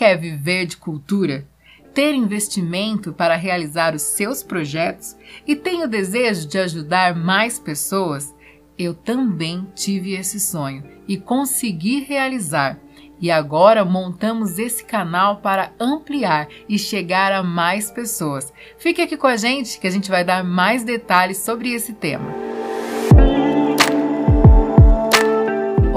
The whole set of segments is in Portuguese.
quer viver de cultura, ter investimento para realizar os seus projetos e tem o desejo de ajudar mais pessoas? Eu também tive esse sonho e consegui realizar. E agora montamos esse canal para ampliar e chegar a mais pessoas. Fique aqui com a gente que a gente vai dar mais detalhes sobre esse tema.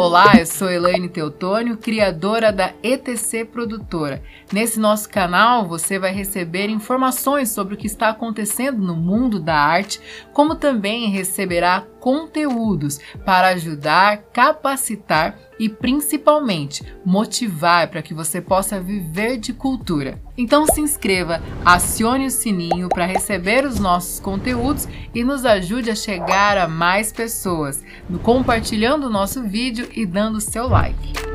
Olá, eu sou Elaine Teutônio, criadora da ETC Produtora. Nesse nosso canal você vai receber informações sobre o que está acontecendo no mundo da arte, como também receberá conteúdos para ajudar, capacitar e principalmente motivar para que você possa viver de cultura. Então se inscreva, acione o sininho para receber os nossos conteúdos e nos ajude a chegar a mais pessoas, compartilhando o nosso vídeo e dando seu like.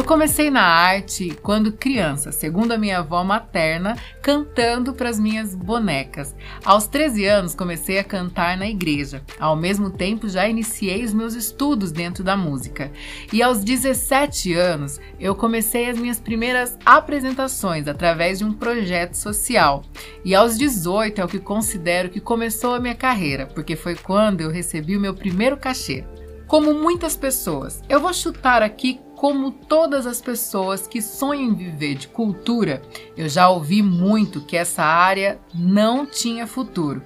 Eu comecei na arte quando criança, segundo a minha avó materna, cantando para as minhas bonecas. Aos 13 anos comecei a cantar na igreja. Ao mesmo tempo já iniciei os meus estudos dentro da música. E aos 17 anos eu comecei as minhas primeiras apresentações através de um projeto social. E aos 18 é o que considero que começou a minha carreira, porque foi quando eu recebi o meu primeiro cachê. Como muitas pessoas, eu vou chutar aqui como todas as pessoas que sonham em viver de cultura, eu já ouvi muito que essa área não tinha futuro.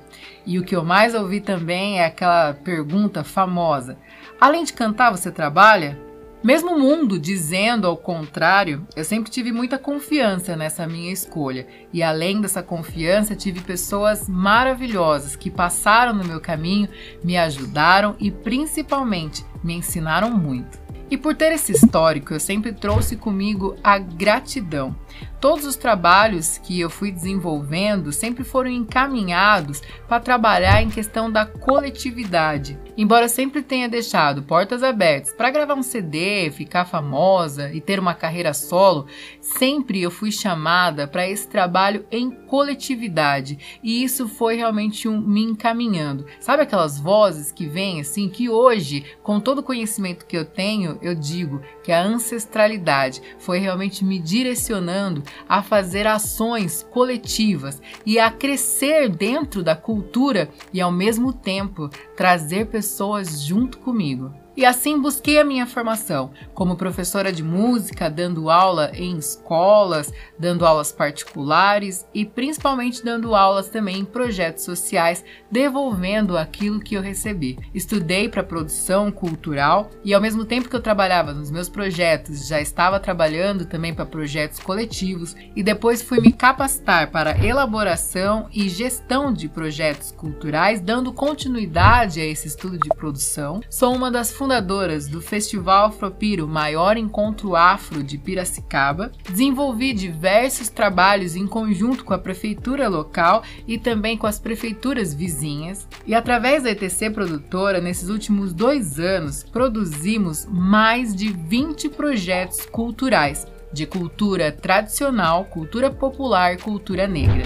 E o que eu mais ouvi também é aquela pergunta famosa: além de cantar, você trabalha? Mesmo o mundo dizendo ao contrário, eu sempre tive muita confiança nessa minha escolha. E além dessa confiança, tive pessoas maravilhosas que passaram no meu caminho, me ajudaram e principalmente me ensinaram muito. E por ter esse histórico, eu sempre trouxe comigo a gratidão. Todos os trabalhos que eu fui desenvolvendo sempre foram encaminhados para trabalhar em questão da coletividade. Embora sempre tenha deixado portas abertas para gravar um CD, ficar famosa e ter uma carreira solo, sempre eu fui chamada para esse trabalho em coletividade e isso foi realmente um me encaminhando. Sabe aquelas vozes que vêm assim que hoje, com todo o conhecimento que eu tenho, eu digo que a ancestralidade foi realmente me direcionando a fazer ações coletivas e a crescer dentro da cultura e ao mesmo tempo trazer pessoas junto comigo. E assim busquei a minha formação como professora de música, dando aula em escolas, dando aulas particulares e principalmente dando aulas também em projetos sociais, devolvendo aquilo que eu recebi. Estudei para produção cultural e ao mesmo tempo que eu trabalhava nos meus projetos, já estava trabalhando também para projetos coletivos e depois fui me capacitar para elaboração e gestão de projetos culturais, dando continuidade a esse estudo de produção. Sou uma das fundadoras do Festival Afropiro, maior encontro afro de Piracicaba. Desenvolvi diversos trabalhos em conjunto com a prefeitura local e também com as prefeituras vizinhas. E através da ETC Produtora, nesses últimos dois anos, produzimos mais de 20 projetos culturais de cultura tradicional, cultura popular e cultura negra.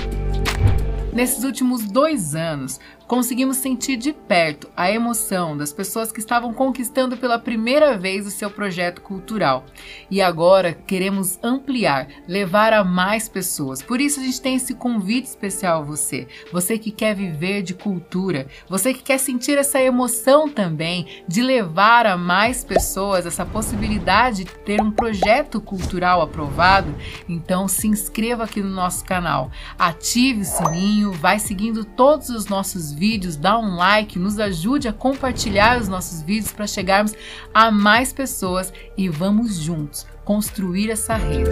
Nesses últimos dois anos, conseguimos sentir de perto a emoção das pessoas que estavam conquistando pela primeira vez o seu projeto cultural. E agora queremos ampliar, levar a mais pessoas. Por isso a gente tem esse convite especial a você. Você que quer viver de cultura, você que quer sentir essa emoção também de levar a mais pessoas essa possibilidade de ter um projeto cultural aprovado, então se inscreva aqui no nosso canal. Ative o sininho, vai seguindo todos os nossos vídeos, dá um like, nos ajude a compartilhar os nossos vídeos para chegarmos a mais pessoas e vamos juntos construir essa rede.